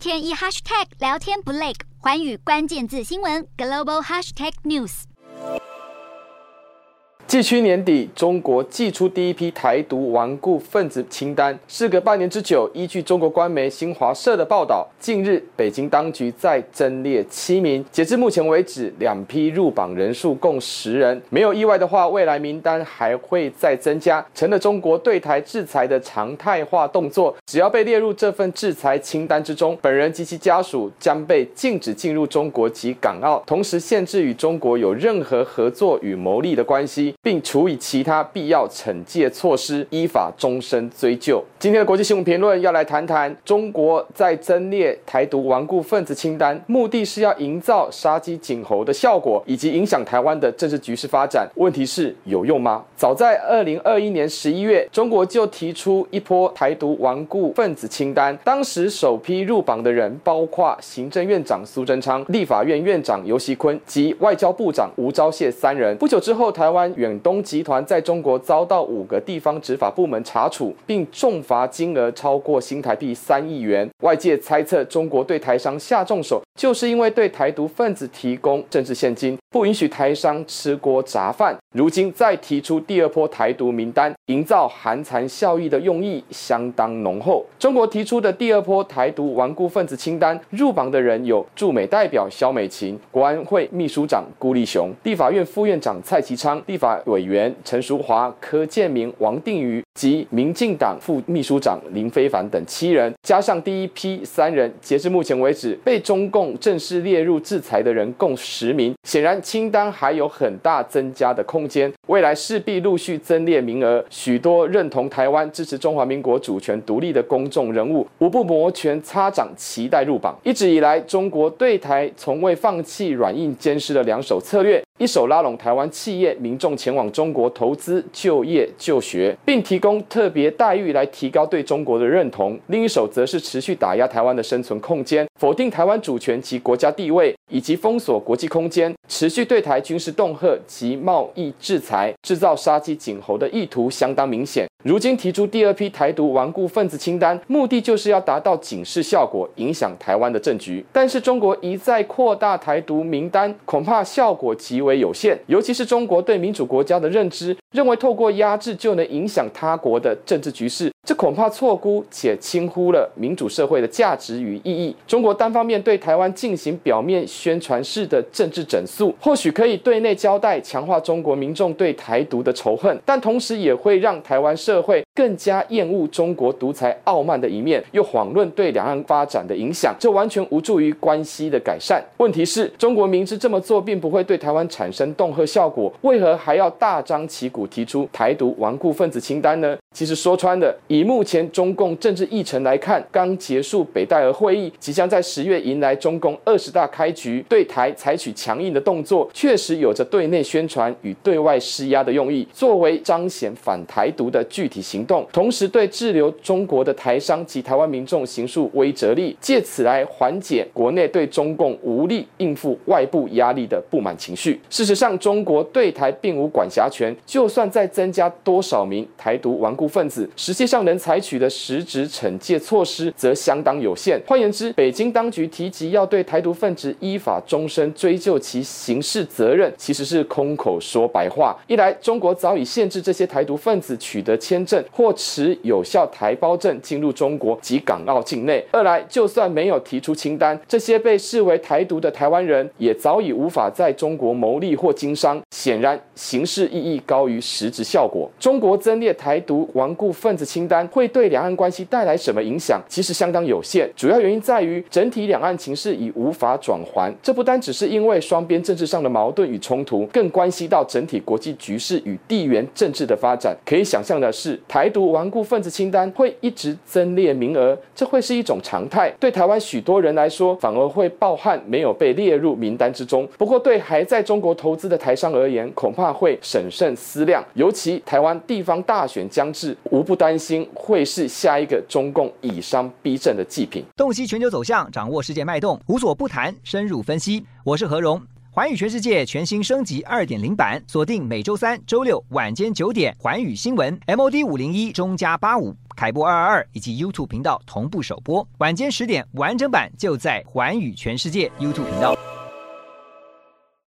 天一 hashtag 聊天不累，寰宇关键字新闻 global hashtag news。继去年底，中国寄出第一批台独顽固分子清单。事隔半年之久，依据中国官媒新华社的报道，近日北京当局再增列七名。截至目前为止，两批入榜人数共十人。没有意外的话，未来名单还会再增加，成了中国对台制裁的常态化动作。只要被列入这份制裁清单之中，本人及其家属将被禁止进入中国及港澳，同时限制与中国有任何合作与牟利的关系。并处以其他必要惩戒措施，依法终身追究。今天的国际新闻评论要来谈谈中国在增列台独顽固分子清单，目的是要营造杀鸡儆猴的效果，以及影响台湾的政治局势发展。问题是有用吗？早在二零二一年十一月，中国就提出一波台独顽固分子清单，当时首批入榜的人包括行政院长苏贞昌、立法院院长游锡坤及外交部长吴钊燮三人。不久之后，台湾远东集团在中国遭到五个地方执法部门查处，并重罚金额超过新台币三亿元。外界猜测，中国对台商下重手，就是因为对台独分子提供政治现金，不允许台商吃锅杂饭。如今再提出第二波台独名单，营造寒蝉效应的用意相当浓厚。中国提出的第二波台独顽固分子清单入榜的人有驻美代表萧美琴、国安会秘书长顾立雄、立法院副院长蔡其昌、立法委员陈淑华、柯建铭、王定宇及民进党副秘书长林非凡等七人，加上第一批三人，截至目前为止被中共正式列入制裁的人共十名。显然，清单还有很大增加的空间，未来势必陆续增列名额。许多认同台湾、支持中华民国主权独立的公众人物，无不摩拳擦掌，期待入榜。一直以来，中国对台从未放弃软硬兼施的两手策略。一手拉拢台湾企业、民众前往中国投资、就业、就学，并提供特别待遇来提高对中国的认同；另一手则是持续打压台湾的生存空间，否定台湾主权及国家地位，以及封锁国际空间，持续对台军事恫吓及贸易制裁，制造杀鸡儆猴的意图相当明显。如今提出第二批台独顽固分子清单，目的就是要达到警示效果，影响台湾的政局。但是中国一再扩大台独名单，恐怕效果极为有限。尤其是中国对民主国家的认知，认为透过压制就能影响他国的政治局势，这恐怕错估且轻忽了民主社会的价值与意义。中国单方面对台湾进行表面宣传式的政治整肃，或许可以对内交代，强化中国民众对台独的仇恨，但同时也会让台湾社会更加厌恶中国独裁傲慢的一面，又遑论对两岸发展的影响，这完全无助于关系的改善。问题是，中国明知这么做并不会对台湾产生恫吓效果，为何还要大张旗鼓提出台独顽固分子清单呢？其实说穿了，以目前中共政治议程来看，刚结束北戴河会议，即将在十月迎来中共二十大开局，对台采取强硬的动作，确实有着对内宣传与对外施压的用意，作为彰显反台独的具体行动，同时对滞留中国的台商及台湾民众行数威慑力，借此来缓解国内对中共无力应付外部压力的不满情绪。事实上，中国对台并无管辖权，就算再增加多少名台独顽固分子，实际上能采取的实质惩戒措施则相当有限。换言之，北京当局提及要对台独分子依法终身追究其刑事责任，其实是空口说白话。一来，中国早已限制这些台独分子取得签证或持有效台胞证进入中国及港澳境内；二来，就算没有提出清单，这些被视为台独的台湾人也早已无法在中国牟利或经商。显然，形式意义高于实质效果。中国增列台独顽固分子清单会对两岸关系带来什么影响？其实相当有限。主要原因在于整体两岸情势已无法转圜。这不单只是因为双边政治上的矛盾与冲突，更关系到整体国际局势与地缘政治的发展。可以想象的是，台独顽固分子清单会一直增列名额，这会是一种常态。对台湾许多人来说，反而会抱憾没有被列入名单之中。不过，对还在中国投资的台商而言，恐怕会审慎思量。尤其台湾地方大选将至，是无不担心会是下一个中共以商逼政的祭品。洞悉全球走向，掌握世界脉动，无所不谈，深入分析。我是何荣。寰宇全世界全新升级二点零版，锁定每周三、周六晚间九点，寰宇新闻 MOD 五零一中加八五。凯播二二二以及 YouTube 频道同步首播。晚间十点完整版就在寰宇全世界 YouTube 频道。